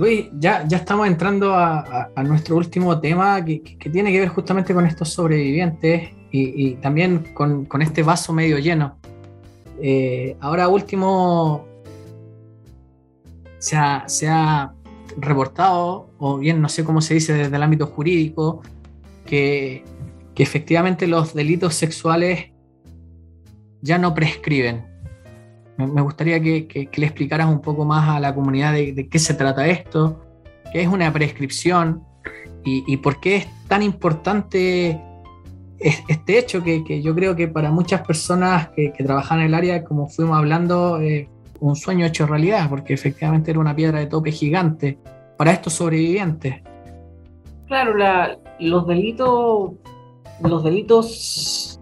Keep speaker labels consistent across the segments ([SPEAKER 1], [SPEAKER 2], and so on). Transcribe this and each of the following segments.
[SPEAKER 1] Luis, ya, ya estamos entrando a, nuestro último tema que, tiene que ver justamente con estos sobrevivientes y, también con, este vaso medio lleno. Eh, ahora último, se ha, reportado, o bien no sé cómo se dice desde el ámbito jurídico, que, efectivamente los delitos sexuales ya no prescriben. Me, gustaría que, le explicaras un poco más a la comunidad de, qué se trata esto, qué es una prescripción y, por qué es tan importante este hecho que, yo creo que para muchas personas que, trabajan en el área, como fuimos hablando, un sueño hecho realidad, porque efectivamente era una piedra de tope gigante para estos sobrevivientes.
[SPEAKER 2] Claro, los delitos, los delitos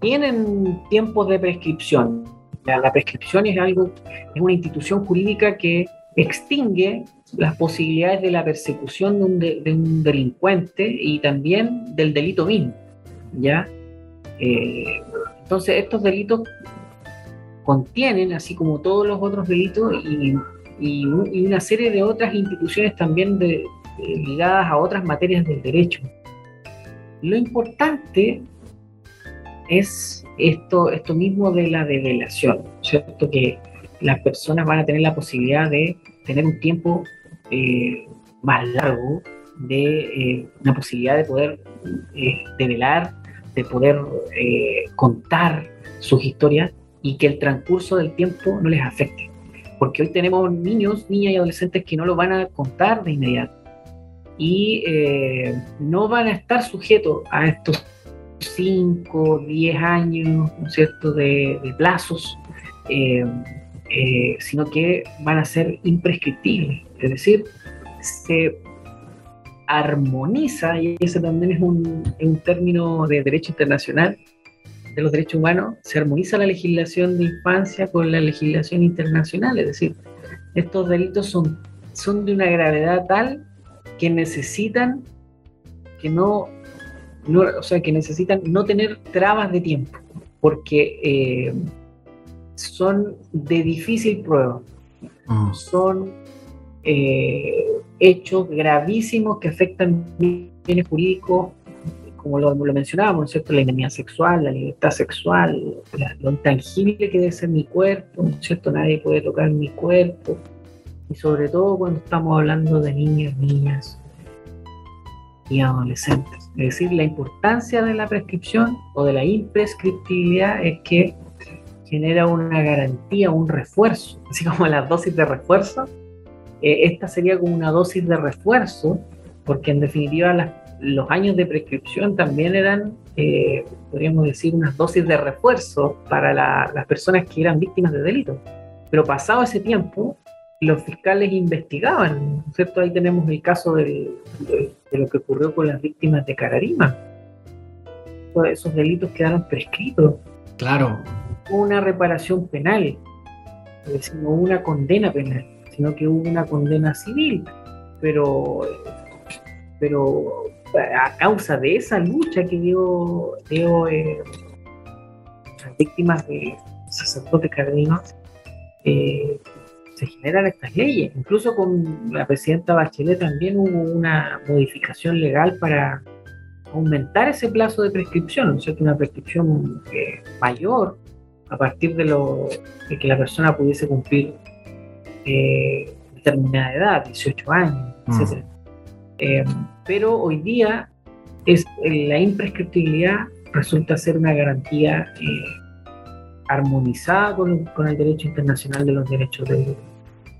[SPEAKER 2] tienen tiempos de prescripción. La, prescripción es algo, es una institución jurídica que extingue las posibilidades de la persecución de un, de, un delincuente y también del delito mismo. ¿ya? Eh, entonces, estos delitos contienen, así como todos los otros delitos, y, una serie de otras instituciones también ligadas a otras materias del derecho. Lo importante es esto, esto mismo de la develación, ¿cierto? Que las personas van a tener la posibilidad de tener un tiempo eh, más largo, de eh, una posibilidad de poder eh, develar, de poder contar sus historias y que el transcurso del tiempo no les afecte. Porque hoy tenemos niños, niñas y adolescentes que no lo van a contar de inmediato y eh, no van a estar sujetos a estos 5, 10 años, ¿no de, plazos, eh, eh, sino que van a ser imprescriptibles. Es decir, se armoniza, y ese también es un, es un término de derecho internacional, de los derechos humanos, se armoniza la legislación de infancia con la legislación internacional, es decir, estos delitos son, son de una gravedad tal que necesitan que no, o sea, que necesitan no tener trabas de tiempo, porque eh, son de difícil prueba, mm. son eh, hechos gravísimos que afectan bienes jurídicos como lo, mencionábamos, ¿cierto? La indemnidad sexual, la libertad sexual, lo intangible que debe ser mi cuerpo, cierto? Nadie puede tocar mi cuerpo. Y sobre todo cuando estamos hablando de niños, niñas y adolescentes. Es decir, la importancia de la prescripción o de la imprescriptibilidad es que genera una garantía, un refuerzo, así como las dosis de refuerzo. Eh, esta sería como una dosis de refuerzo, porque en definitiva los años de prescripción también eran, eh, podríamos decir, unas dosis de refuerzo para las personas que eran víctimas de delitos. Pero pasado ese tiempo, los fiscales investigaban, ¿cierto? Ahí tenemos el caso de, lo que ocurrió con las víctimas de Cararima. Todos esos delitos quedaron prescritos.
[SPEAKER 1] Claro.
[SPEAKER 2] Una reparación penal, no una condena penal, sino que hubo una condena civil. Pero, pero a causa de esa lucha que dio, dio eh, las víctimas de sacerdotes cardinos, eh, se generan estas leyes. Incluso con la presidenta Bachelet también hubo una modificación legal para aumentar ese plazo de prescripción, ¿no es cierto? Una prescripción eh, mayor a partir de, lo, de que la persona pudiese cumplir determinada edad, 18 años, mm. etc. Eh, pero hoy día es, eh, la imprescriptibilidad resulta ser una garantía eh, armonizada con, el derecho internacional de los derechos de,